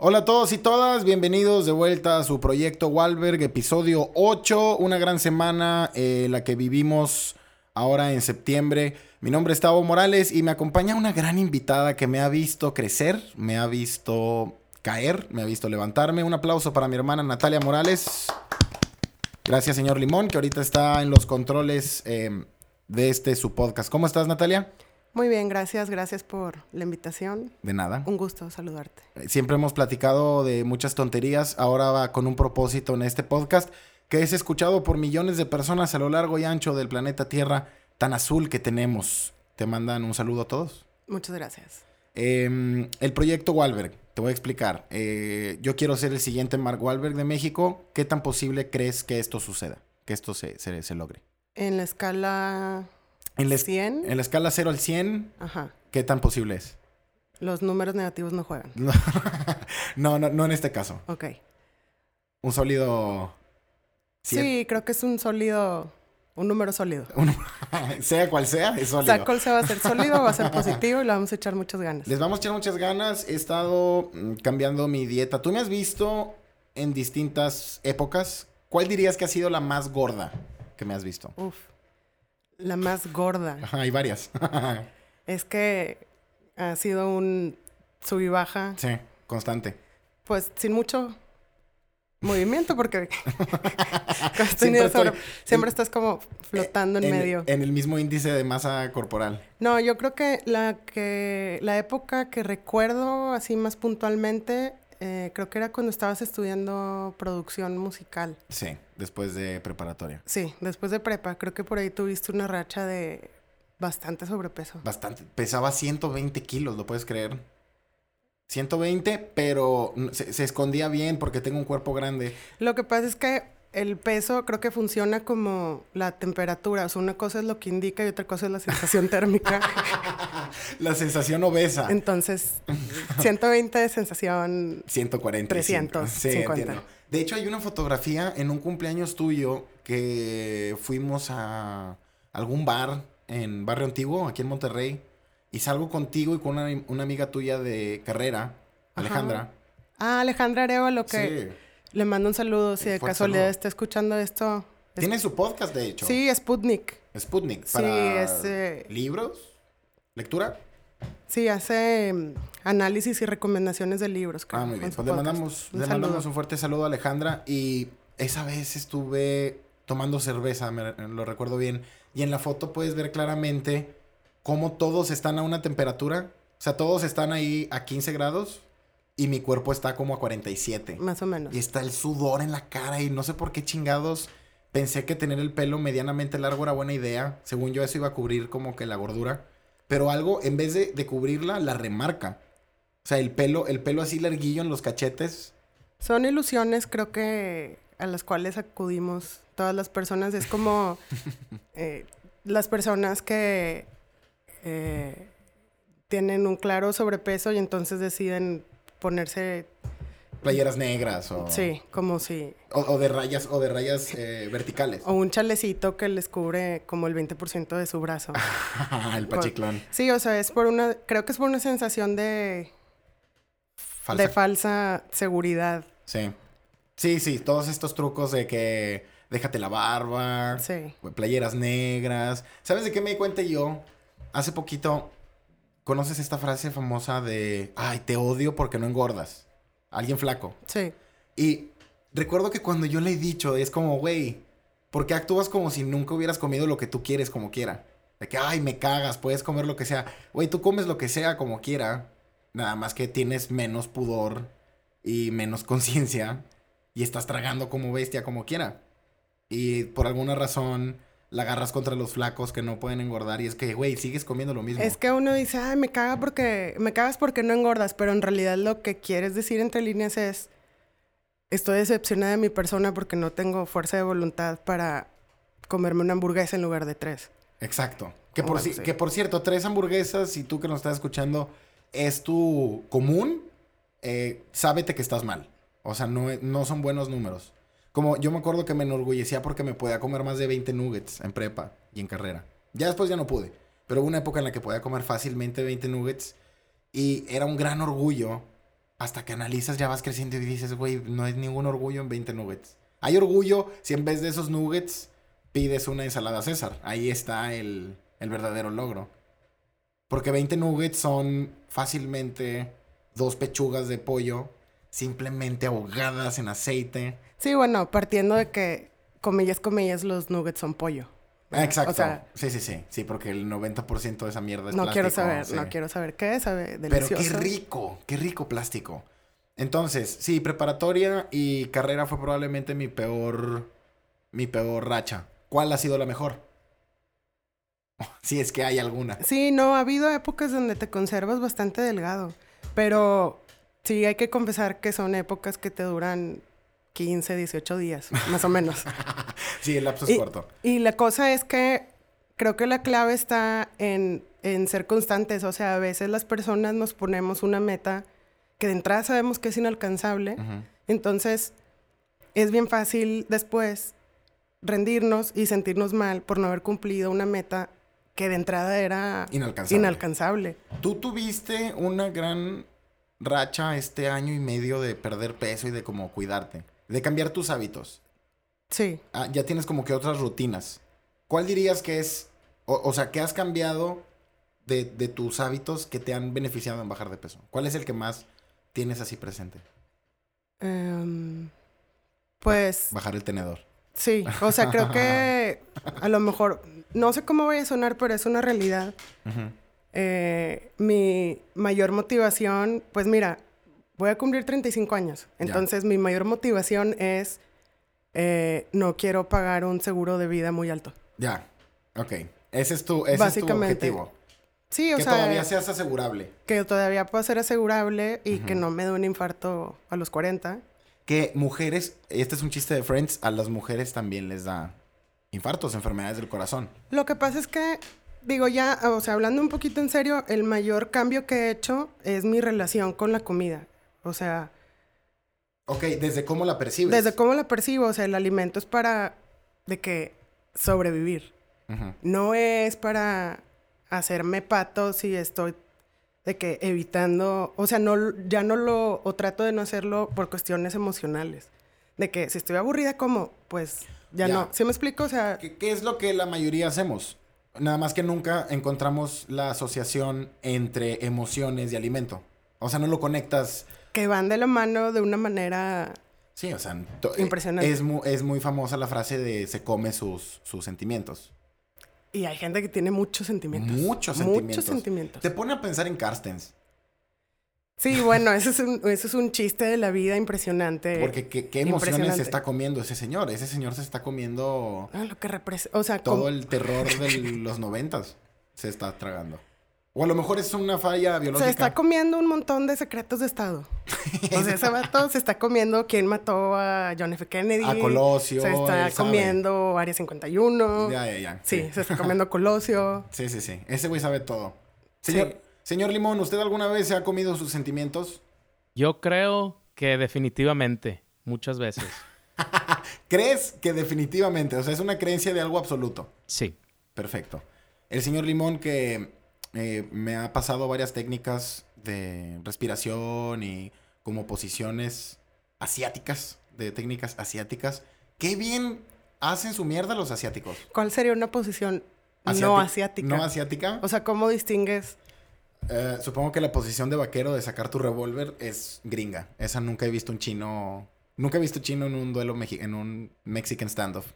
Hola a todos y todas, bienvenidos de vuelta a su proyecto Walberg, episodio 8, una gran semana eh, la que vivimos ahora en septiembre. Mi nombre es Tavo Morales y me acompaña una gran invitada que me ha visto crecer, me ha visto caer, me ha visto levantarme. Un aplauso para mi hermana Natalia Morales. Gracias, señor Limón, que ahorita está en los controles eh, de este su podcast. ¿Cómo estás, Natalia? Muy bien, gracias, gracias por la invitación. De nada. Un gusto saludarte. Siempre hemos platicado de muchas tonterías, ahora va con un propósito en este podcast que es escuchado por millones de personas a lo largo y ancho del planeta Tierra tan azul que tenemos. Te mandan un saludo a todos. Muchas gracias. Eh, el proyecto Walberg, te voy a explicar. Eh, yo quiero ser el siguiente Mark Wahlberg de México. ¿Qué tan posible crees que esto suceda? Que esto se, se, se logre. En la escala En la, 100, en la escala 0 al 100, ajá, ¿qué tan posible es? los números negativos no juegan. No, no, no en este caso. Ok. Un sólido... Sí, creo que es un sólido, un número sólido. Sea cual sea, es O sólido. sea, cuál se va a ser sólido, va a ser positivo y le vamos a echar muchas ganas. Les vamos a echar muchas ganas. He estado mm, cambiando mi dieta. ¿Tú me has visto en distintas épocas? ¿Cuál dirías que ha sido la más gorda que me has visto? Uf, la más gorda. Ajá, hay varias. Es que ha sido un sub y baja, sí, constante. pues sin mucho movimiento, porque Siempre estoy estás como flotando en, el- medio. En el mismo índice de masa corporal. No, yo creo que la que la época que recuerdo así más puntualmente, eh, creo que era cuando estabas estudiando producción musical. Sí, después de preparatoria. Sí, después de prepa, creo que por ahí tuviste una racha de bastante sobrepeso. Bastante. Pesaba 120 kilos, ¿lo puedes creer? 120, pero se, se escondía bien porque tengo un cuerpo grande. Lo que pasa es que el peso creo que funciona como la temperatura, o sea, una cosa es lo que indica y otra cosa es la sensación térmica. La sensación obesa. Entonces, 120 de sensación 140. 350. Sí, entiendo. De hecho, hay una fotografía en un cumpleaños tuyo que fuimos a algún bar en Barrio Antiguo, aquí en Monterrey, y salgo contigo y con una, una amiga tuya de carrera, Alejandra. Ah, Alejandra Arevalo, que Sí. Le mando un saludo si de casualidad saludo. está escuchando esto. Es- Tiene su podcast, de hecho. Sí, Sputnik. Sputnik. Sí, Para es, eh, libros, lectura. Sí, hace mm, análisis y recomendaciones de libros. creo, Ah, muy bien. Pues le mandamos, Un le mandamos un fuerte saludo a Alejandra. Y esa vez estuve tomando cerveza, me lo recuerdo bien. Y en la foto puedes ver claramente cómo todos están a una temperatura. O sea, todos están ahí a 15 grados y mi cuerpo está como a 47. Más o menos. Y está el sudor en la cara y no sé por qué chingados pensé que tener el pelo medianamente largo era buena idea. Según yo eso iba a cubrir como que la gordura. Pero algo, en vez de, de cubrirla, la remarca. O sea, el pelo, el pelo así larguillo en los cachetes. Son ilusiones, creo que a las cuales acudimos todas las personas. Es como eh, las personas que eh, tienen un claro sobrepeso y entonces deciden ponerse, Playeras negras o, sí, como si... o, o de rayas, o de rayas eh, verticales. O un chalecito que les cubre como el 20% de su brazo. el pachiclón. Sí, o sea, es por una, creo que es por una sensación de, Falsa. de falsa seguridad. sí. Sí, sí, todos estos trucos de que déjate la barba, Sí. playeras negras. ¿Sabes de qué me di cuenta yo? Hace poquito, ¿conoces esta frase famosa de, ay, te odio porque no engordas? Alguien flaco. Sí. Y recuerdo que cuando yo le he dicho, es como, güey, ¿por qué actúas como si nunca hubieras comido lo que tú quieres como quiera? De que, ay, me cagas, puedes comer lo que sea. Güey, tú comes lo que sea como quiera. Nada más que tienes menos pudor y menos conciencia. Y estás tragando como bestia como quiera. Y por alguna razón la agarras contra los flacos que no pueden engordar. Y es que, güey, sigues comiendo lo mismo. Es que uno dice, ay, me caga porque, me cagas porque no engordas, pero en realidad lo que quieres decir entre líneas es, estoy decepcionada de mi persona porque no tengo fuerza de voluntad para comerme una hamburguesa en lugar de tres. Exacto. Que por, que por cierto, tres hamburguesas, si tú que nos estás escuchando, es tu común, eh, sábete que estás mal. O sea, no, no son buenos números. Como yo me acuerdo que me enorgullecía porque me podía comer más de 20 nuggets en prepa y en carrera. Ya después ya no pude. Pero hubo una época en la que podía comer fácilmente 20 nuggets. Y era un gran orgullo hasta que analizas ya vas creciendo y dices, güey, no hay ningún orgullo en 20 nuggets. Hay orgullo si en vez de esos nuggets pides una ensalada César. Ahí está el, el verdadero logro. Porque 20 nuggets son fácilmente dos pechugas de pollo simplemente ahogadas en aceite. Sí, bueno, partiendo de que, comillas, comillas, los nuggets son pollo. Exacto. sí, sí, sí. Sí, porque el 90% de esa mierda es no plástico. quiero saber, no quiero saber qué es, sabe delicioso. Pero qué rico, qué rico plástico. Entonces, sí, preparatoria y carrera fue probablemente mi peor, mi peor racha. ¿Cuál ha sido la mejor? si es que hay alguna. Sí, no, ha habido épocas donde te conservas bastante delgado, pero sí hay que confesar que son épocas que te duran 15, 18 días, más o menos. sí, el lapso es corto. Y la cosa es que creo que la clave está en, ser constantes. O sea, a veces las personas nos ponemos una meta que de entrada sabemos que es inalcanzable. Entonces, es bien fácil después rendirnos y sentirnos mal por no haber cumplido una meta que de entrada era inalcanzable. inalcanzable. Tú tuviste una gran racha este año y medio de perder peso y de cómo cuidarte de cambiar tus hábitos. Sí. Ah, ya tienes como que otras rutinas. ¿Cuál dirías que es, o, sea, qué has cambiado de, tus hábitos que te han beneficiado en bajar de peso? ¿Cuál es el que más tienes así presente? Em, pues... Bajar el tenedor. Sí, o sea, creo que a lo mejor, no sé cómo voy a sonar, pero es una realidad. Eh, mi mayor motivación, pues mira, voy a cumplir 35 años. Entonces, mi mayor motivación es eh, no quiero pagar un seguro de vida muy alto. Ya, ok. Ese es tu, ese es tu objetivo. Sí, o que sea. Que todavía seas asegurable. Que todavía pueda ser asegurable y que no me dé un infarto a los 40. Que mujeres, este es un chiste de Friends, a las mujeres también les da infartos, enfermedades del corazón. Lo que pasa es que digo ya, o sea, hablando un poquito en serio, el mayor cambio que he hecho es mi relación con la comida. O sea... Ok, ¿desde cómo la percibes? Desde cómo la percibo. O sea, el alimento es para... De que sobrevivir. No es para hacerme pato si estoy de que evitando, o sea, no, ya no lo, o trato de no hacerlo por cuestiones emocionales. De que si estoy aburrida, como, pues ya, no. ¿Sí me explico? O sea... ¿Qué, ¿Qué, es lo que la mayoría hacemos? Nada más que nunca encontramos la asociación entre emociones y alimento. O sea, no lo conectas que van de la mano de una manera Sí, o sea, impresionante. Es, muy, es muy famosa la frase de se come sus, sus sentimientos. Y hay gente que tiene muchos sentimientos. Muchos sentimientos. Muchos sentimientos. Te pone a pensar en Carstens. Sí, bueno, eso es un, eso es un chiste de la vida impresionante. Porque qué, emociones se está comiendo ese señor. Ese señor se está comiendo... Ah, lo que representa... O sea, todo el terror de los noventas se está tragando. O a lo mejor es una falla biológica. Se está comiendo un montón de secretos de Estado. o sea, ese vato se está comiendo quién mató a John F. Kennedy. A Colosio. Se está comiendo Área 51. Ya, ya, ya. Sí, se está comiendo Colosio. Sí, sí, sí. Ese güey sabe todo. Señor, señor Limón, ¿usted alguna vez se ha comido sus sentimientos? Yo creo que definitivamente. Muchas veces. ¿Crees que definitivamente? O sea, es una creencia de algo absoluto. Sí. Perfecto. El señor Limón que eh, me ha pasado varias técnicas de respiración y como posiciones asiáticas, de técnicas asiáticas. Qué bien hacen su mierda los asiáticos. ¿Cuál sería una posición no asiática? No asiática. O sea, ¿cómo distingues? Eh, supongo que la posición de vaquero de sacar tu revólver es gringa. Esa nunca he visto un chino. Nunca he visto chino en un duelo en un Mexican standoff.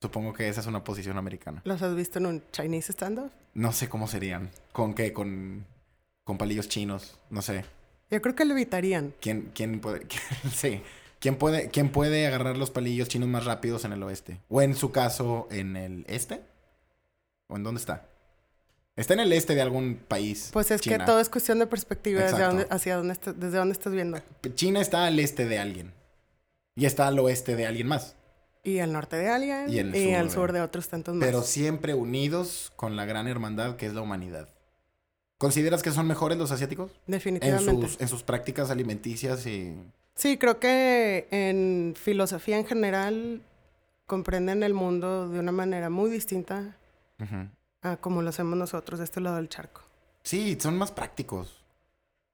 Supongo que esa es una posición americana. ¿Los has visto en un Chinese stand No sé cómo serían. ¿Con qué? Con, con palillos chinos. No sé. Yo creo que lo evitarían. ¿Quién, quién puede...? sí. ¿Quién puede, ¿Quién puede agarrar los palillos chinos más rápidos en el oeste? O en su caso, en el este? ¿O en dónde está? Está en el este de algún país. Pues es que todo es cuestión de perspectiva desde dónde, hacia dónde desde dónde estás viendo. China está al este de alguien. Y está al oeste de alguien más. Y al norte de alguien. Y, al sur de otros tantos más. Pero siempre unidos con la gran hermandad que es la humanidad. ¿Consideras que son mejores los asiáticos? Definitivamente. En sus, en sus prácticas alimenticias y... Sí, creo que en filosofía en general comprenden el mundo de una manera muy distinta a como lo hacemos nosotros de este lado del charco. Sí, son más prácticos.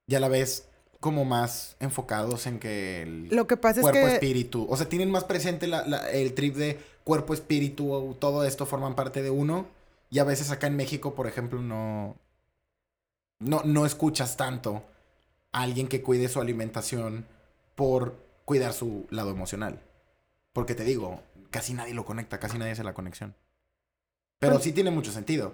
Y a la vez como más enfocados en que el Lo que pasa es cuerpo, que espíritu, o sea, tienen más presente la- la- el trip de cuerpo, espíritu, todo esto forman parte de uno. Y a veces acá en México, por ejemplo, no, no, no escuchas tanto a alguien que cuide su alimentación por cuidar su lado emocional. Porque te digo, casi nadie lo conecta, casi nadie hace la conexión. Pero sí tiene mucho sentido.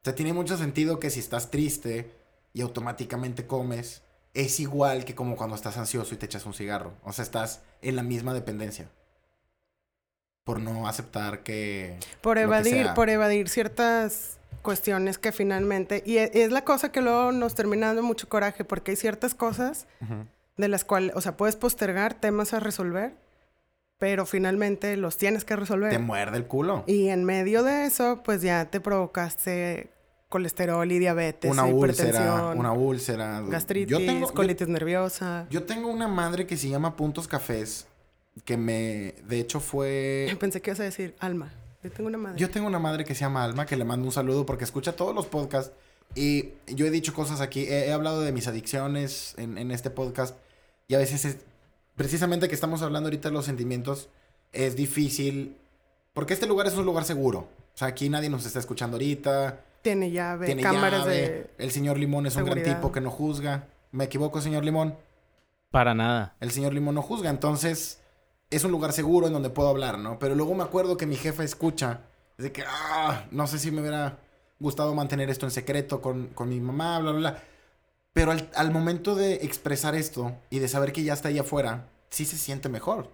O sea, tiene mucho sentido que si estás triste y automáticamente comes, es igual que como cuando estás ansioso y te echas un cigarro. O sea, estás en la misma dependencia. Por no aceptar que... por que evadir, por evadir ciertas cuestiones que finalmente, y e- es la cosa que luego nos termina dando mucho coraje, porque hay ciertas cosas de las cuales, o sea, puedes postergar temas a resolver, pero finalmente los tienes que resolver. Te muerde el culo. Y en medio de eso, pues ya te provocaste colesterol y diabetes, Una úlcera, una úlcera. gastritis, Yo tengo, yo- colitis nerviosa. yo tengo una madre que se llama Puntos Cafés, que me, de hecho fue... Pensé que ibas a decir alma. Yo tengo una madre. Yo tengo una madre que se llama Alma, que le mando un saludo porque escucha todos los podcasts. Y yo he dicho cosas aquí, he, he hablado de mis adicciones en, en este podcast. Y a veces, es- precisamente que estamos hablando ahorita de los sentimientos, es difícil. Porque este lugar es un lugar seguro. O sea, aquí nadie nos está escuchando ahorita. Tiene llave, Tiene cámaras llave. de... El señor Limón es un gran seguridad. tipo que no juzga. ¿Me equivoco, señor Limón? Para nada. El señor Limón no juzga. Entonces, es un lugar seguro en donde puedo hablar, ¿no? Pero luego me acuerdo que mi jefa escucha. Es de que, ah, no sé si me hubiera gustado mantener esto en secreto con, con mi mamá, bla, bla, bla. Pero al, al momento de expresar esto y de saber que ya está ahí afuera, sí se siente mejor.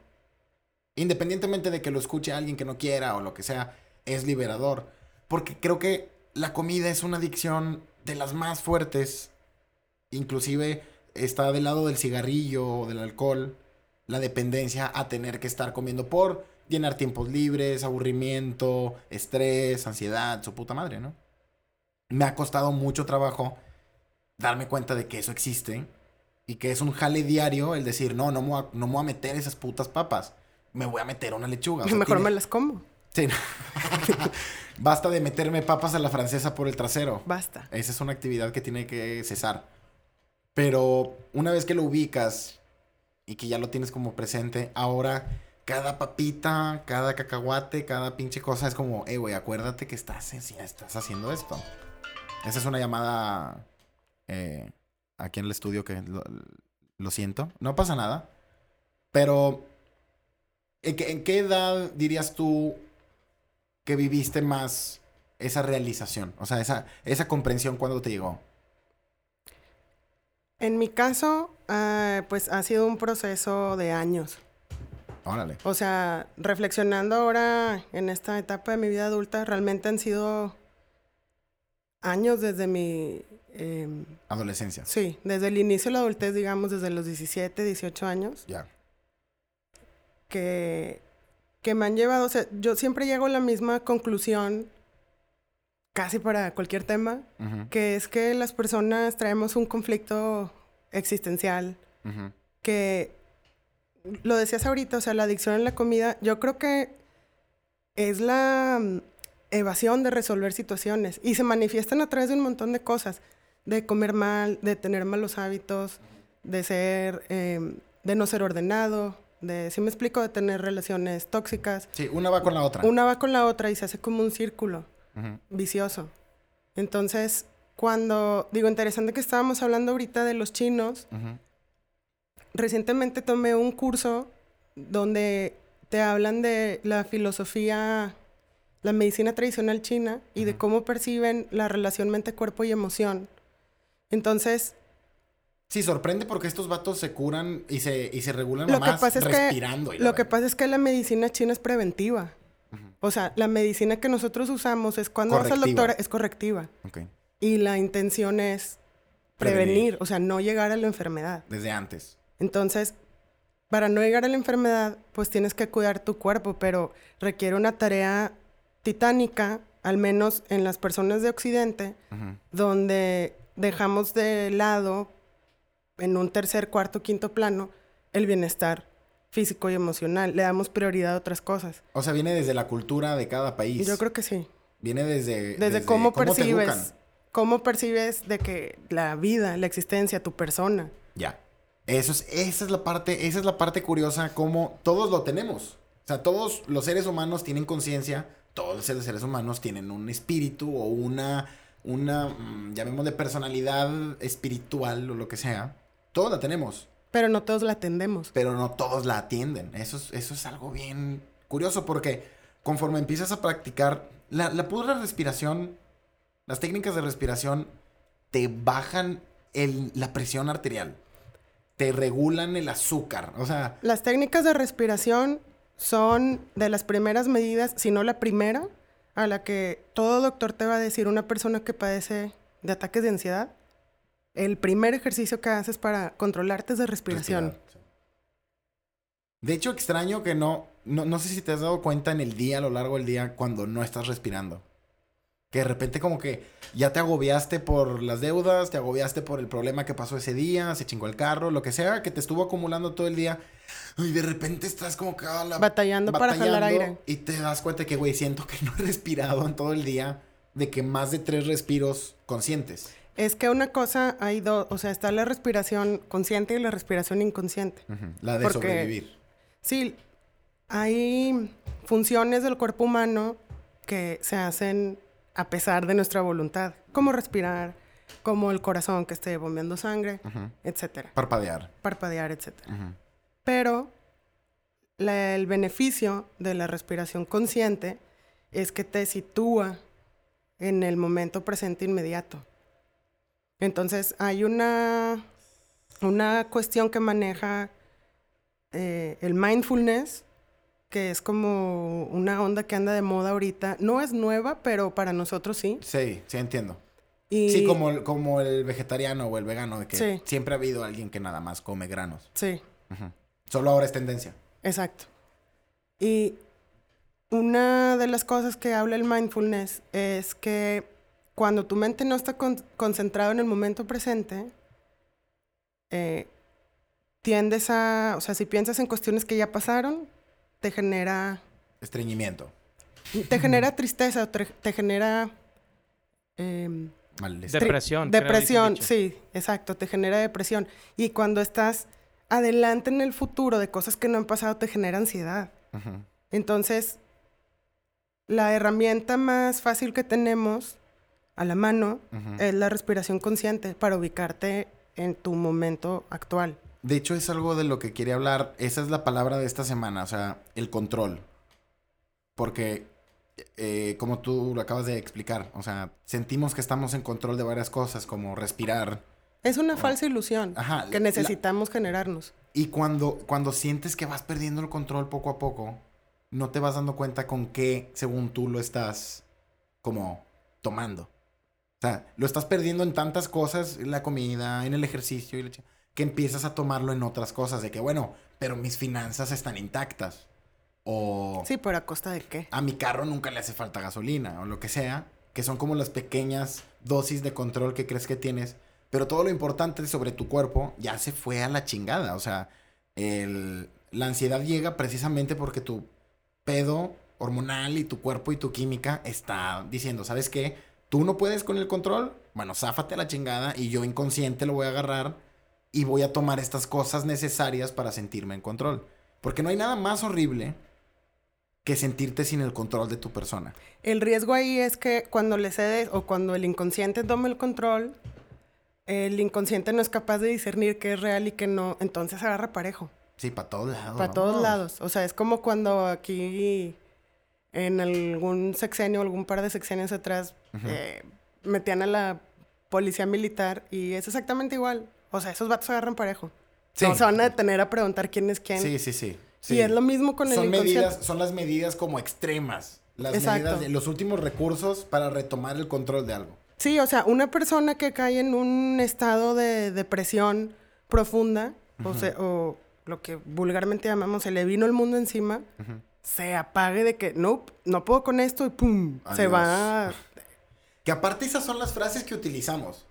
Independientemente de que lo escuche alguien que no quiera o lo que sea, es liberador. Porque creo que la comida es una adicción de las más fuertes. Inclusive está del lado del cigarrillo o del alcohol, la dependencia a tener que estar comiendo por llenar tiempos libres, aburrimiento, estrés, ansiedad, su puta madre, ¿no? Me ha costado mucho trabajo darme cuenta de que eso existe y que es un jale diario el decir, no, no me voy a, no me voy a meter esas putas papas, me voy a meter una lechuga. O sea, Mejor me las como. Sí. Basta de meterme papas a la francesa por el trasero. Basta. Esa es una actividad que tiene que cesar. Pero una vez que lo ubicas y que ya lo tienes como presente, ahora cada papita, cada cacahuate, cada pinche cosa es como, eh, güey, acuérdate que estás, estás haciendo esto. Esa es una llamada eh, aquí en el estudio que lo, lo siento. No pasa nada. Pero, ¿en qué, en qué edad dirías tú que viviste más esa realización? O sea, esa, esa comprensión cuando te llegó. En mi caso, ah, pues ha sido un proceso de años. Órale. O sea, reflexionando ahora en esta etapa de mi vida adulta, realmente han sido años desde mi... em, Adolescencia. sí, desde el inicio de la adultez, digamos, desde los 17, 18 años, Ya. que, que me han llevado, o sea, yo siempre llego a la misma conclusión, casi para cualquier tema, que es que las personas traemos un conflicto existencial que lo decías ahorita, o sea, la adicción a la comida, yo creo que es la evasión de resolver situaciones y se manifiestan a través de un montón de cosas, de comer mal, de tener malos hábitos, de ser, em, de no ser ordenado, de, si me explico, de tener relaciones tóxicas. Sí, una va con la otra. Una va con la otra y se hace como un círculo vicioso. Entonces, cuando, digo, interesante que estábamos hablando ahorita de los chinos, recientemente tomé un curso donde te hablan de la filosofía, la medicina tradicional china y de cómo perciben la relación mente-cuerpo y emoción. Entonces, Sí, sorprende porque estos vatos se curan y se, y se regulan Lo que nomás pasa es que- respirando. y la lo que pasa es que la medicina china es preventiva. O sea, la medicina que nosotros usamos es cuando vas al doctor, es correctiva. Y la intención es Prevenir. prevenir, o sea, no llegar a la enfermedad. Desde antes. Entonces, para no llegar a la enfermedad, pues tienes que cuidar tu cuerpo, pero requiere una tarea titánica, al menos en las personas de Occidente, donde dejamos de lado, en un tercer, cuarto, quinto plano, el bienestar físico y emocional. Le damos prioridad a otras cosas. O sea, viene desde la cultura de cada país. Yo creo que sí. Viene desde... Desde, cómo, educan. percibes, cómo percibes de que la vida, la existencia, tu persona. Ya. Eso es, esa es la parte, esa es la parte curiosa, como todos lo tenemos. O sea, todos los seres humanos tienen conciencia, todos los seres humanos tienen un espíritu o una, una, mm, llamémosle personalidad espiritual o lo que sea. Todos la tenemos. Pero no todos la atendemos. Pero no todos la atienden. Eso es, eso es algo bien curioso porque conforme empiezas a practicar la, la pura respiración, las técnicas de respiración te bajan el, la presión arterial, te regulan el azúcar, o sea... Las técnicas de respiración son de las primeras medidas, si no la primera, a la que todo doctor te va a decir una persona que padece de ataques de ansiedad. El primer ejercicio que haces para controlarte es de respiración. De hecho, extraño que no, no, no sé si te has dado cuenta en el día, a lo largo del día, cuando no estás respirando. Que de repente como que ya te agobiaste por las deudas, te agobiaste por el problema que pasó ese día, se chingó el carro, lo que sea, que te estuvo acumulando todo el día. Y de repente estás como que... ah, la- Batallando para jalar aire. Y te das cuenta que, güey, siento que no he respirado en todo el día de que más de tres respiros conscientes. Es que una cosa hay dos, o sea, está la respiración consciente y la respiración inconsciente. La de Porque- sobrevivir. Sí, hay funciones del cuerpo humano que se hacen a pesar de nuestra voluntad, como respirar, como el corazón que esté bombeando sangre, Ujú. etcétera, Parpadear. parpadear, etcétera. Pero la- el beneficio de la respiración consciente es que te sitúa en el momento presente inmediato. Entonces hay una, una cuestión que maneja eh, el mindfulness, que es como una onda que anda de moda ahorita. No es nueva, pero para nosotros sí. Sí, sí entiendo. Y, Sí, como el, como el vegetariano o el vegano, de que Sí. siempre ha habido alguien que nada más come granos. Sí. Solo ahora es tendencia. Exacto. Y una de las cosas que habla el mindfulness es que cuando tu mente no está con- concentrada en el momento presente, eh, tiendes a, o sea, si piensas en cuestiones que ya pasaron, te genera, Estreñimiento. te genera tristeza, te, te genera em. Depresión. Depresión, sí, exacto, te genera depresión. Y cuando estás adelante en el futuro de cosas que no han pasado, te genera ansiedad. Entonces, la herramienta más fácil que tenemos a la mano es la respiración consciente para ubicarte en tu momento actual. De hecho, es algo de lo que quería hablar. Esa es la palabra de esta semana, o sea, el control. Porque, eh, como tú lo acabas de explicar, o sea, sentimos que estamos en control de varias cosas, como respirar. Es una falsa ilusión Ajá. que la- necesitamos generarnos. Y cuando, cuando sientes que vas perdiendo el control poco a poco, no te vas dando cuenta con qué, según tú, lo estás como tomando. O sea, lo estás perdiendo en tantas cosas, en la comida, en el ejercicio, y la que empiezas a tomarlo en otras cosas. De que, bueno, pero mis finanzas están intactas. O Sí, pero a costa de qué? a mi carro nunca le hace falta gasolina, o lo que sea. Que son como las pequeñas dosis de control que crees que tienes. Pero todo lo importante sobre tu cuerpo ya se fue a la chingada. O sea, el- la ansiedad llega precisamente porque tu pedo hormonal y tu cuerpo y tu química está diciendo, ¿sabes qué? Tú no puedes con el control. Bueno, záfate a la chingada y yo inconsciente lo voy a agarrar y voy a tomar estas cosas necesarias para sentirme en control. Porque no hay nada más horrible que sentirte sin el control de tu persona. El riesgo ahí es que cuando le cedes o cuando el inconsciente toma el control, el inconsciente no es capaz de discernir qué es real y qué no, entonces agarra parejo. Sí, para todos lados. Para todos vamos. lados. O sea, es como cuando aquí en algún sexenio, algún par de sexenios atrás, eh, metían a la policía militar y es exactamente igual. O sea, esos vatos agarran parejo. Sí. No se van a detener a preguntar quién es quién. Sí, sí, sí. Y es lo mismo con el son medidas, son las medidas como extremas. Las Exacto. medidas, de- los últimos recursos para retomar el control de algo. Sí, o sea, una persona que cae en un estado de depresión profunda, o, se- o lo que vulgarmente llamamos se le vino el mundo encima, se apague de que, no, no puedo con esto y pum, se va. Que aparte esas son las frases que utilizamos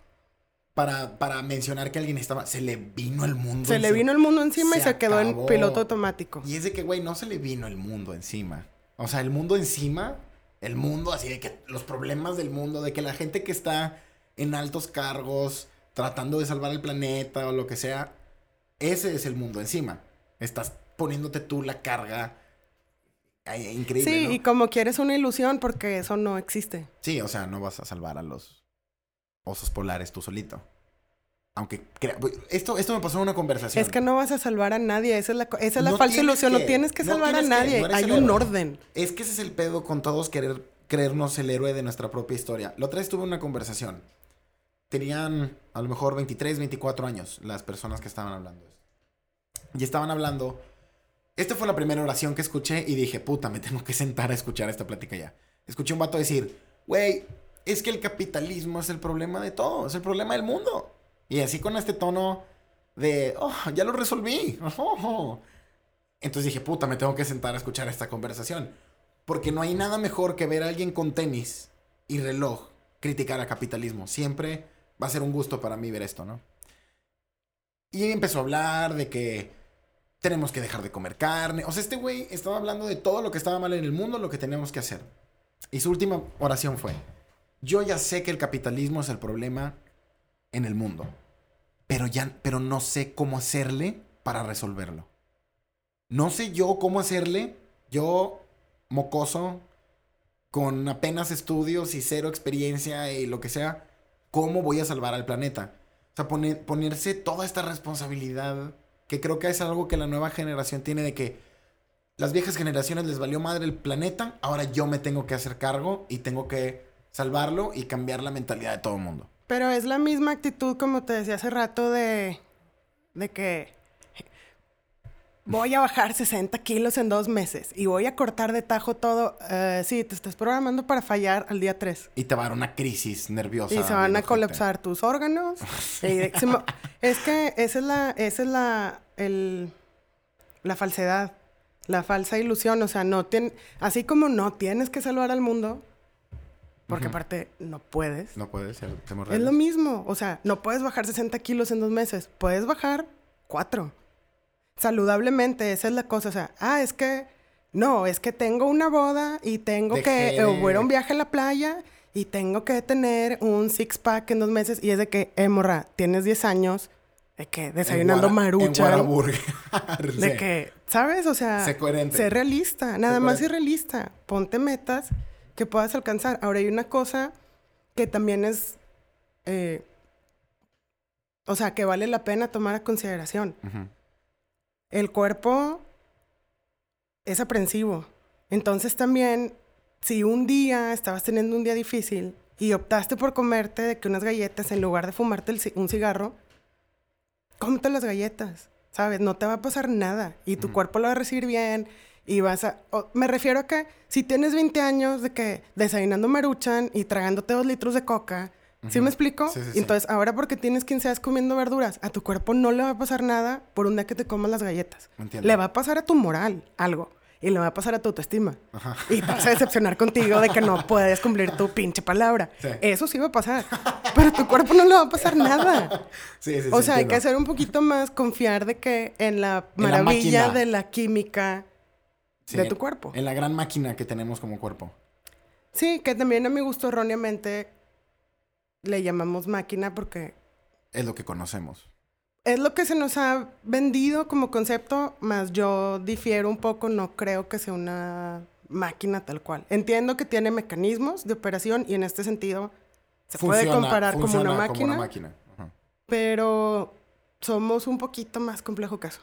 para, para mencionar que alguien estaba... Se le vino el mundo Se le vino el mundo encima y Se quedó en piloto automático. Y es de que, güey, no se le vino el mundo encima. O sea, el mundo encima, el mundo así de que los problemas del mundo, de que la gente que está en altos cargos, tratando de salvar el planeta o lo que sea, ese es el mundo encima. Estás poniéndote tú la carga eh, increíble. Sí, ¿no? y como quieres una ilusión porque eso no existe. Sí, o sea, no vas a salvar a los osos polares tú solito. Aunque crea- esto, esto me pasó en una conversación. Es que no vas a salvar a nadie, esa es la, esa es la No falsa ilusión, que, no tienes que no salvar tienes a nadie, no hay un héroe. orden. Es que ese es el pedo con todos querer creernos el héroe de nuestra propia historia. La otra vez tuve una conversación. Tenían a lo mejor 23, 24 años las personas que estaban hablando. Y estaban hablando. Esta fue la primera oración que escuché y dije, puta, me tengo que sentar a escuchar esta plática ya. Escuché un vato decir, güey, es que el capitalismo es el problema de todo, es el problema del mundo. Y así con este tono de, oh, ya lo resolví. Oh. Entonces dije, puta, me tengo que sentar a escuchar esta conversación. Porque no hay nada mejor que ver a alguien con tenis y reloj criticar al capitalismo. Siempre va a ser un gusto para mí ver esto, ¿no? Y empezó a hablar de que tenemos que dejar de comer carne. O sea, este güey estaba hablando de todo lo que estaba mal en el mundo, lo que teníamos que hacer. Y su última oración fue, yo ya sé que el capitalismo es el problema en el mundo, pero ya pero no sé cómo hacerle para resolverlo. No sé yo cómo hacerle, yo mocoso con apenas estudios y cero experiencia y lo que sea, cómo voy a salvar al planeta. O sea, pone- ponerse toda esta responsabilidad, que creo que es algo que la nueva generación tiene de que las viejas generaciones les valió madre el planeta, ahora yo me tengo que hacer cargo y tengo que salvarlo y cambiar la mentalidad de todo el mundo. Pero es la misma actitud como te decía hace rato de, de que voy a bajar 60 kilos en dos meses y voy a cortar de tajo todo. Eh, sí, te estás programando para fallar al día 3. Y te va a dar una crisis nerviosa. Y se van a colapsar tus órganos. Y me- es que esa es la, esa es la, el, la falsedad, la falsa ilusión. O sea, no tien- así como no tienes que salvar al mundo, porque Ujú. aparte no puedes. No puede ser. seamos Es lo mismo. O sea, no puedes bajar 60 kilos en dos meses. Puedes bajar cuatro. Saludablemente, esa es la cosa. O sea, ah, es que no, es que tengo una boda y tengo Dejé que, de- o voy a ir a un viaje a la playa y tengo que tener un six pack en dos meses. Y es de que, eh, morra, tienes 10 años, de que desayunando En en marucha. Whataburger. De que, ¿sabes? O sea, Sé coherente. sé realista, nada Sé más coherente. ser realista. Ponte metas que puedas alcanzar. Ahora hay una cosa que también es, eh, o sea, que vale la pena tomar a consideración. El cuerpo es aprensivo. Entonces también, si un día estabas teniendo un día difícil y optaste por comerte de que unas galletas en lugar de fumarte el un cigarro, cómete las galletas, ¿sabes? No te va a pasar nada y tu cuerpo lo va a recibir bien y vas a... o- me refiero a que si tienes 20 años de que desayunando maruchan y tragándote dos litros de coca, ¿sí Ujú. me explico? Sí, sí, Y sí. Entonces, ahora porque tienes 15 años comiendo verduras, a tu cuerpo no le va a pasar nada por un día que te comas las galletas. Entiendo. Le va a pasar a tu moral algo. Y le va a pasar a tu autoestima. Ajá. Y te vas a decepcionar contigo de que no puedes cumplir tu pinche palabra. Sí. Eso sí va a pasar. Pero a tu cuerpo no le va a pasar nada. Sí, sí, O sí, sea, hay que ser un poquito más confiar de que en la En la maravilla de la química Sí, de tu cuerpo. En la gran máquina que tenemos como cuerpo. Sí, que también a mi gusto erróneamente le llamamos máquina porque Es lo que conocemos. es lo que se nos ha vendido como concepto, más yo difiero un poco, no creo que sea una máquina tal cual. Entiendo que tiene mecanismos de operación y en este sentido se puede comparar como una máquina, máquina. Ajá. pero somos un poquito más complejo que eso.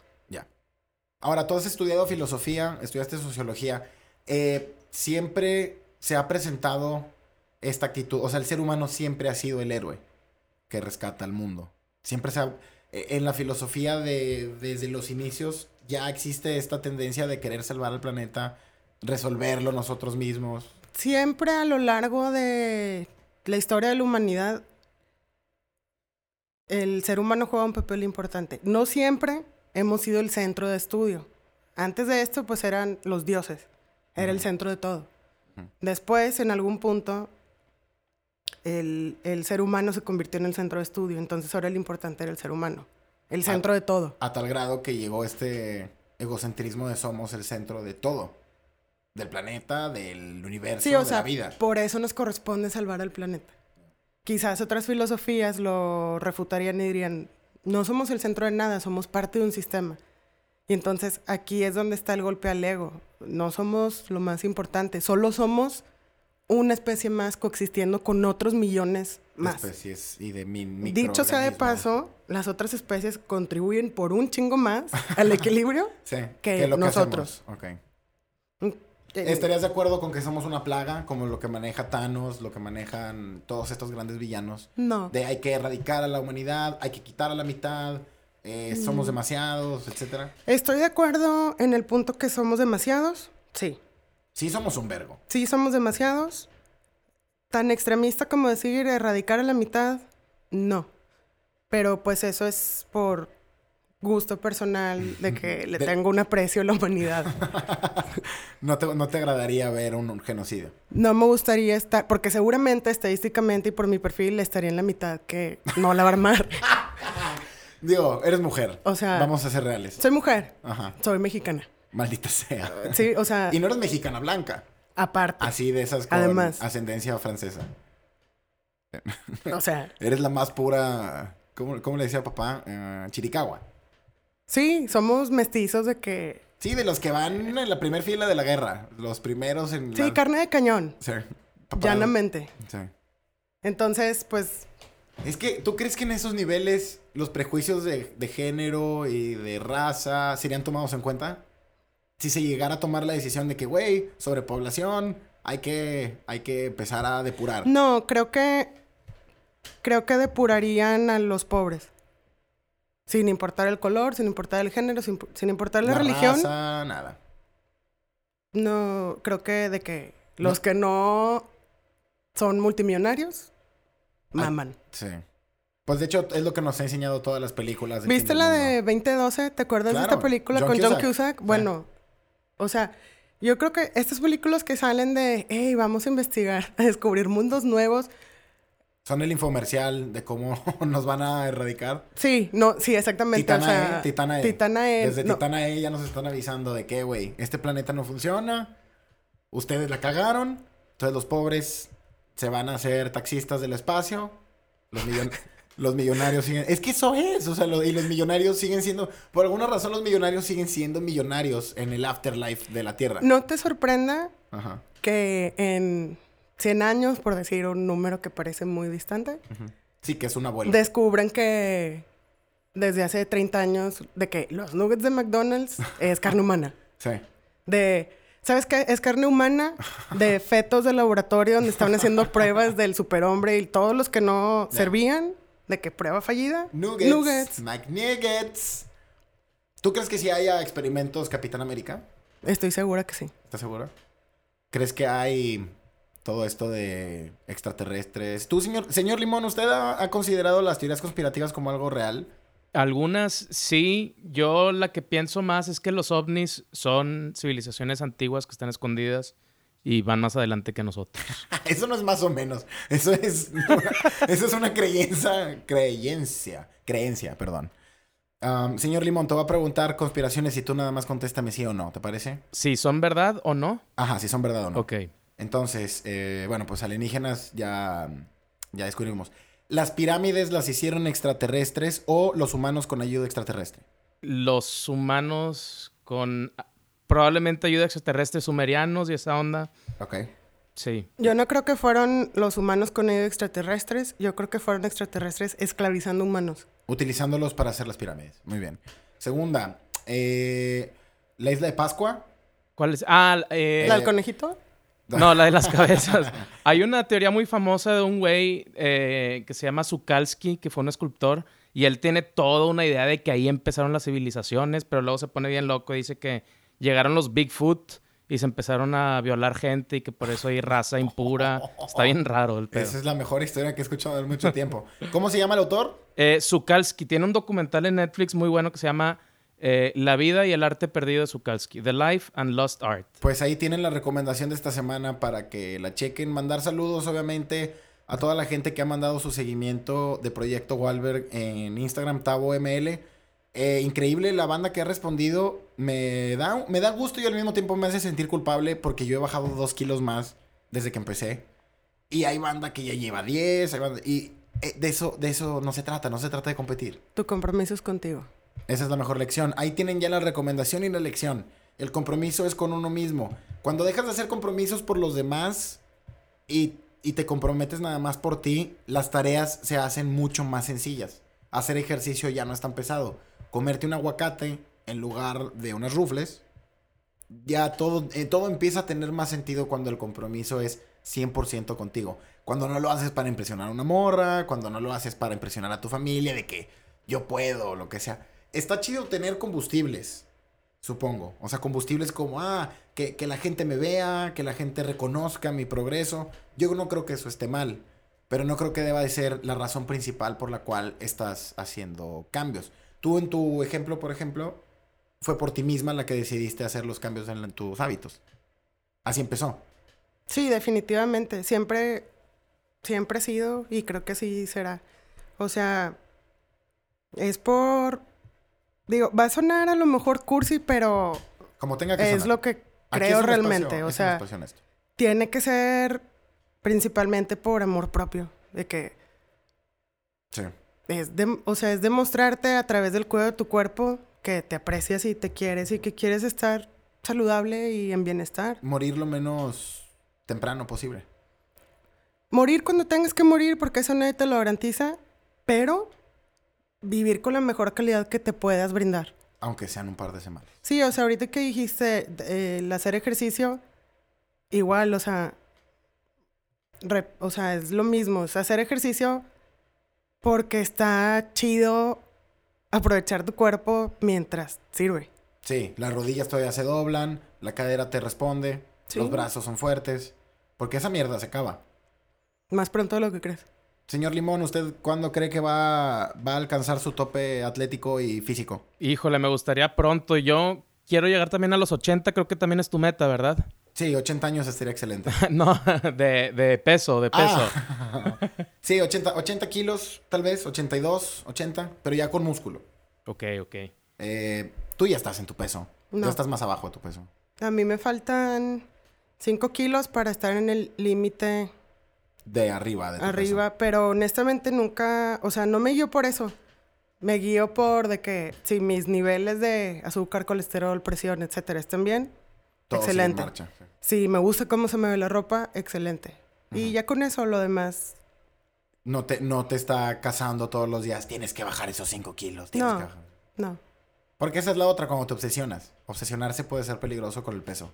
Ahora, tú has estudiado filosofía, estudiaste sociología. eh, siempre se ha presentado esta actitud. O sea, el ser humano siempre ha sido el héroe que rescata al mundo. Siempre se ha. eh, En la filosofía de, desde los inicios ya existe esta tendencia de querer salvar al planeta, resolverlo nosotros mismos. Siempre a lo largo de la historia de la humanidad, el ser humano juega un papel importante. No siempre hemos sido el centro de estudio. Antes de esto, pues eran los dioses. Era el centro de todo. Después, en algún punto, el, el ser humano se convirtió en el centro de estudio. Entonces ahora el importante era el ser humano. El centro de todo. A tal grado que llegó este egocentrismo de somos el centro de todo. Del planeta, del universo, Sí, o de sea, la vida. por eso nos corresponde salvar al planeta. Quizás otras filosofías lo refutarían y dirían, No somos el centro de nada, somos parte de un sistema. Y entonces aquí es donde está el golpe al ego. No somos lo más importante, solo somos una especie más coexistiendo con otros millones más. Especies y de mi Dicho sea de paso, las otras especies contribuyen por un chingo más al equilibrio Sí, que lo nosotros. hacemos. Ok. Eh, ¿Estarías de acuerdo con que somos una plaga, como lo que maneja Thanos, lo que manejan todos estos grandes villanos? No. De hay que erradicar a la humanidad, hay que quitar a la mitad, eh, somos Mm. demasiados, etcétera. Estoy de acuerdo en el punto que somos demasiados. Sí. Sí, somos un vergo. Sí, somos demasiados. Tan extremista como decir erradicar a la mitad, no. Pero pues eso es por gusto personal de que le De- tengo un aprecio a la humanidad. No te, no te agradaría ver un, un genocidio. No me gustaría estar, porque seguramente estadísticamente y por mi perfil estaría en la mitad que no la va a armar. Digo, eres mujer. O sea- Vamos a ser reales. Soy mujer, Ajá. soy mexicana. Maldita sea. Sí, o sea, Y no eres mexicana blanca. aparte. Así de esas con Además. ascendencia francesa. O sea, Eres la más pura. ¿Cómo, cómo le decía papá? Chiricahua. Sí, somos mestizos de que... Sí, de los que van en la primera fila de la guerra. Los primeros en. Sí, la- carne de cañón, Sí. Llanamente. Sí. Entonces, pues, Es que, ¿tú crees que en esos niveles los prejuicios de, de género y de raza serían tomados en cuenta? Si se llegara a tomar la decisión de que, güey, sobrepoblación, hay que, hay que empezar a depurar. no, creo que... Creo que depurarían a los pobres. Sin importar el color, sin importar el género, sin, sin importar la, religión. raza, nada. No, creo que de que los No. que no son multimillonarios, Ah, maman. Sí. Pues de hecho es lo que nos ha enseñado todas las películas. del ¿Viste la de mundo. 2012? ¿Te acuerdas de esta película John con John Cusack. Bueno, o sea, yo creo que estas películas que salen de, hey, vamos a investigar, a descubrir mundos nuevos. Son el infomercial de cómo nos van a erradicar. Sí, no, sí, exactamente. Titana o sea, E, Titana E. Titana E, Desde no, Titana E ya nos están avisando de que, güey, este planeta no funciona. Ustedes la cagaron. Entonces los pobres se van a hacer taxistas del espacio. Los, millon- los millonarios siguen... Es que eso es. O sea, lo- y los millonarios siguen siendo... Por alguna razón los millonarios siguen siendo millonarios en el afterlife de la Tierra. no te sorprenda Ajá. que en 100 años, por decir un número que parece muy distante, Sí, que es una abuela. descubran que desde hace 30 años, de que los nuggets de McDonald's es carne humana. Sí. De, ¿sabes qué? Es carne humana de fetos de laboratorio donde estaban haciendo pruebas del superhombre y todos los que no servían, de que prueba fallida. Nuggets. Nuggets. McNuggets. ¿Tú crees que si haya experimentos Capitán América? Estoy segura que sí. ¿Estás segura? ¿Crees que hay todo esto de extraterrestres? Tú, señor, señor Limón, ¿usted ha, ha considerado las teorías conspirativas como algo real? Algunas sí. Yo la que pienso más es que los ovnis son civilizaciones antiguas que están escondidas y van más adelante que nosotros. Eso no es más o menos. Eso es, eso es una creencia, creencia, creencia, perdón. Señor Limón, te voy a preguntar conspiraciones y tú nada más contéstame sí o no, ¿te parece? Si son verdad o no. Ajá, si son verdad o no. Ok. Entonces, eh, bueno, pues alienígenas ya, ya descubrimos. ¿Las pirámides las hicieron extraterrestres o los humanos con ayuda extraterrestre? Los humanos con probablemente ayuda extraterrestre sumerianos y esa onda. Ok. Sí. Yo no creo que fueron los humanos con ellos extraterrestres. Yo creo que fueron extraterrestres esclavizando humanos. Utilizándolos para hacer las pirámides. Muy bien. Segunda, eh, la isla de Pascua. ¿Cuál es? Ah, eh, ¿La del conejito? No, la de las cabezas. Hay una teoría muy famosa de un güey eh, que se llama Zukalski, que fue un escultor, y él tiene toda una idea de que ahí empezaron las civilizaciones, pero luego se pone bien loco y dice que llegaron los Bigfoot y se empezaron a violar gente y que por eso hay raza impura. Está bien raro el pedo. Esa es la mejor historia que he escuchado en mucho tiempo. ¿Cómo se llama el autor? Eh, Zukalski tiene un documental en Netflix muy bueno que se llama eh, La vida y el arte perdido de Zukalski, The Life and Lost Art. Pues ahí tienen la recomendación de esta semana para que la chequen. Mandar saludos, obviamente, a toda la gente que ha mandado su seguimiento de Proyecto Walberg en Instagram, TaboML. Eh, increíble la banda que ha respondido. Me da, me da gusto y al mismo tiempo me hace sentir culpable porque yo he bajado dos kilos más desde que empecé. Y hay banda que ya lleva 10. hay banda- y eh, de, eso, de eso no se trata, no se trata de competir. Tu compromiso es contigo. Esa es la mejor lección. Ahí tienen ya la recomendación y la lección. El compromiso es con uno mismo. Cuando dejas de hacer compromisos por los demás y, y te comprometes nada más por ti, las tareas se hacen mucho más sencillas. Hacer ejercicio ya no es tan pesado. Comerte un aguacate en lugar de unas rufles, ya todo, eh, todo empieza a tener más sentido cuando el compromiso es 100% contigo. Cuando no lo haces para impresionar a una morra, cuando no lo haces para impresionar a tu familia, de que yo puedo, lo que sea. Está chido tener combustibles, supongo. O sea, combustibles como, ah, que, que la gente me vea, que la gente reconozca mi progreso. Yo no creo que eso esté mal, pero no creo que deba de ser la razón principal por la cual estás haciendo cambios. Tú en tu ejemplo, por ejemplo, fue por ti misma la que decidiste hacer los cambios en, tus hábitos. Así empezó. Sí, definitivamente. Siempre, siempre he sido y creo que sí será. O sea, es por... Digo, va a sonar a lo mejor cursi, pero... Como tenga que Es lo que creo realmente. o sea, tiene que ser principalmente por amor propio. De que... Sí. Es de, o sea, es demostrarte a través del cuidado de tu cuerpo que te aprecias y te quieres y que quieres estar saludable y en bienestar. Morir lo menos temprano posible. Morir cuando tengas que morir, porque eso nadie te lo garantiza, pero vivir con la mejor calidad que te puedas brindar. Aunque sean un par de semanas. Sí, o sea, ahorita que dijiste el hacer ejercicio, igual, o sea, o sea, es lo mismo, o sea, hacer ejercicio porque está chido aprovechar tu cuerpo mientras sirve. Sí, las rodillas todavía se doblan, la cadera te responde, los brazos son fuertes, porque esa mierda se acaba. Más pronto de lo que crees. Señor Limón, ¿usted cuándo cree que va, va a alcanzar su tope atlético y físico? Híjole, me gustaría pronto. Yo quiero llegar también a los 80, creo que también es tu meta, ¿verdad? Sí, 80 años estaría excelente. no, de, de, peso, de peso. Ah. sí, 80, 80 kilos, tal vez, 82, 80, pero ya con músculo. Ok, ok. Eh, tú ya estás en tu peso. No. Ya estás más abajo de tu peso. A mí me faltan 5 kilos para estar en el límite. De arriba, de Arriba, pero honestamente nunca, o sea, no me guío por eso. Me guío por de que si mis niveles de azúcar, colesterol, presión, etcétera, están bien, excelente. Si me gusta cómo se me ve la ropa, excelente. Y ya con eso lo demás. No te, no te está casando todos los días. Tienes que bajar esos 5 kilos. no, no. Porque esa es la otra, cuando te obsesionas. Obsesionarse puede ser peligroso con el peso.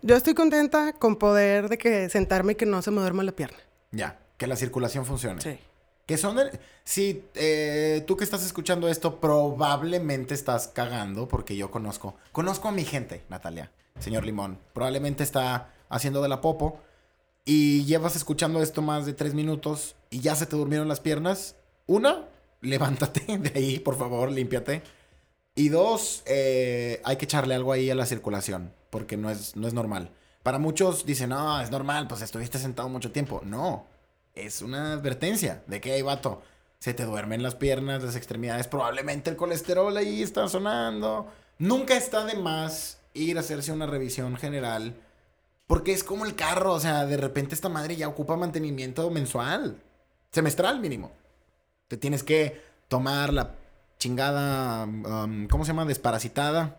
Yo estoy contenta con poder de que sentarme y que no se me duerma la pierna. Ya, que la circulación funcione. Sí. Que son de... Si eh, tú que estás escuchando esto probablemente estás cagando porque yo conozco... Conozco a mi gente, Natalia señor Limón. Probablemente está haciendo de la popo y llevas escuchando esto más de tres minutos y ya se te durmieron las piernas. Una, levántate de ahí, por favor, límpiate. Y dos, eh, hay que echarle algo ahí a la circulación, porque no es, no es normal. Para muchos dicen, no, es normal, pues estuviste sentado mucho tiempo. No, es una advertencia de que, hay vato, se te duermen las piernas, las extremidades, probablemente el colesterol ahí está sonando. Nunca está de más ir a hacerse una revisión general. Porque es como el carro, o sea, de repente esta madre ya ocupa mantenimiento mensual, semestral mínimo. Te tienes que tomar la chingada, um, ¿cómo se llama? Desparasitada.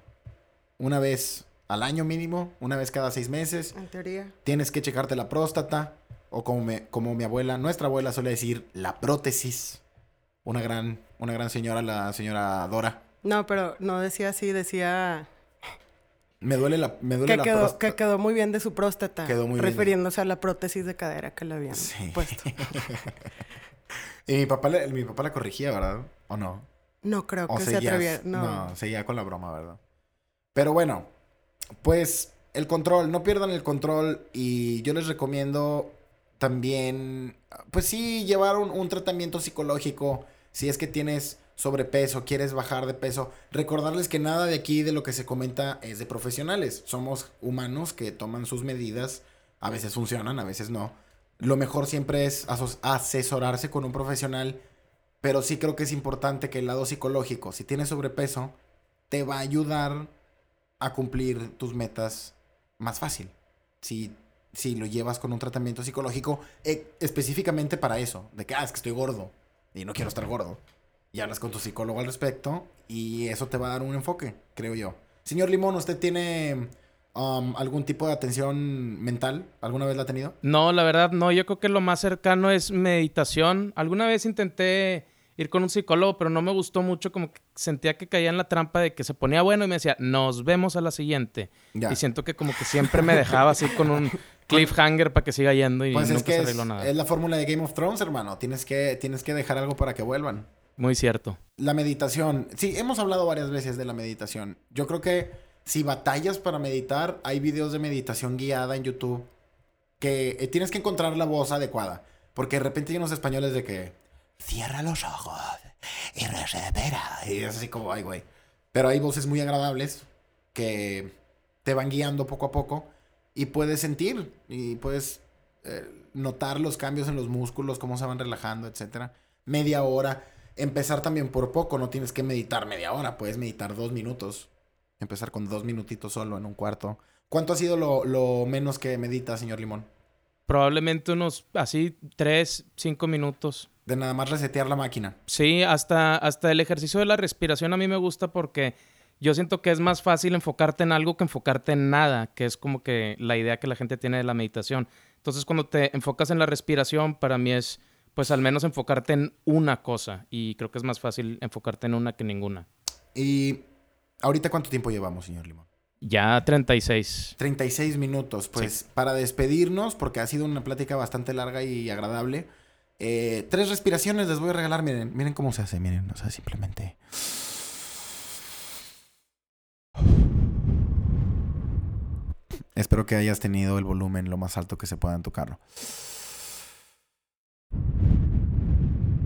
Una vez al año mínimo, una vez cada seis meses. En teoría. Tienes que checarte la próstata, o como, me, como mi abuela, nuestra abuela suele decir, la prótesis. Una gran, una gran señora, la señora Dora. No, pero no decía así, decía me duele la, me duele que quedó, Que quedó muy bien de su próstata. Quedó muy refiriéndose a la prótesis de cadera que le habían puesto. y mi papá, mi papá la corrigía, ¿verdad? ¿O no? No creo que se atreviera. No. no, seguía con la broma, ¿verdad? Pero bueno, pues el control, no pierdan el control y yo les recomiendo también, pues sí, llevar un, un tratamiento psicológico si es que tienes sobrepeso, quieres bajar de peso, recordarles que nada de aquí de lo que se comenta es de profesionales. Somos humanos que toman sus medidas, a veces funcionan, a veces no. Lo mejor siempre es asesorarse con un profesional, pero sí creo que es importante que el lado psicológico, si tienes sobrepeso, te va a ayudar a cumplir tus metas más fácil. Si si lo llevas con un tratamiento psicológico eh, específicamente para eso, de que, ah, es que estoy gordo y no quiero estar gordo. Y hablas con tu psicólogo al respecto y eso te va a dar un enfoque, creo yo. Señor Limón, ¿usted tiene um, algún tipo de atención mental? ¿Alguna vez la ha tenido? No, la verdad no. Yo creo que lo más cercano es meditación. Alguna vez intenté ir con un psicólogo, pero no me gustó mucho, como que sentía que caía en la trampa de que se ponía bueno y me decía, nos vemos a la siguiente. Ya. Y siento que como que siempre me dejaba así con un cliffhanger para que siga yendo y Pues nunca es que se arregló nada. es la fórmula de Game of Thrones, hermano. Tienes que, tienes que dejar algo para que vuelvan. Muy cierto. La meditación. Sí, hemos hablado varias veces de la meditación. Yo creo que si batallas para meditar, hay videos de meditación guiada en YouTube que eh, tienes que encontrar la voz adecuada. Porque de repente hay unos españoles de que cierra los ojos y respira. Y es así como, ay, güey. Pero hay voces muy agradables que te van guiando poco a poco y puedes sentir y puedes eh, notar los cambios en los músculos, cómo se van relajando, etcétera. Media hora. Empezar también por poco, no tienes que meditar media hora, puedes meditar dos minutos. Empezar con dos minutitos solo en un cuarto. ¿Cuánto ha sido lo, lo menos que medita, señor Limón? Probablemente unos así tres, cinco minutos. De nada más resetear la máquina. Sí, hasta, hasta el ejercicio de la respiración a mí me gusta porque yo siento que es más fácil enfocarte en algo que enfocarte en nada, que es como que la idea que la gente tiene de la meditación. Entonces, cuando te enfocas en la respiración, para mí es, pues al menos enfocarte en una cosa. Y creo que es más fácil enfocarte en una que ninguna. Y ahorita cuánto tiempo llevamos, señor Limón? Ya 36. 36 minutos. Pues para despedirnos, porque ha sido una plática bastante larga y agradable. Eh, tres respiraciones les voy a regalar. Miren, miren cómo se hace. Miren, o sea, simplemente. Espero que hayas tenido el volumen lo más alto que se pueda en tu carro.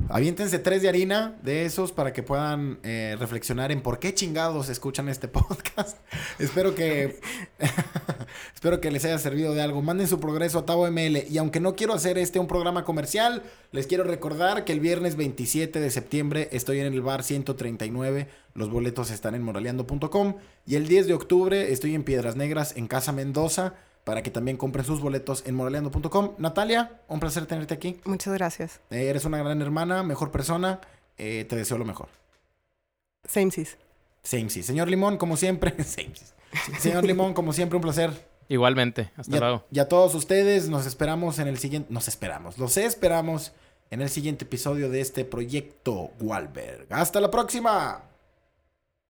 Aviéntense tres de harina de esos para que puedan eh, reflexionar en por qué chingados escuchan este podcast. espero que espero que les haya servido de algo. Manden su progreso a Tavo ML. Y aunque no quiero hacer este un programa comercial, les quiero recordar que el viernes 27 de septiembre estoy en el bar 139. Los boletos están en moraleando.com. Y el 10 de octubre estoy en Piedras Negras, en Casa Mendoza, para que también compren sus boletos en moraleando.com. Natalia, un placer tenerte aquí. Muchas gracias. Eh, eres una gran hermana, mejor persona. Eh, te deseo lo mejor. Same sis. Same sí. Señor Limón, como siempre. Same sí. Señor Limón, como siempre, un placer. Igualmente. Hasta Y a, luego. y a todos ustedes, nos esperamos en el siguiente. Nos esperamos. Los esperamos en el siguiente episodio de este proyecto Walberg. ¡Hasta la próxima!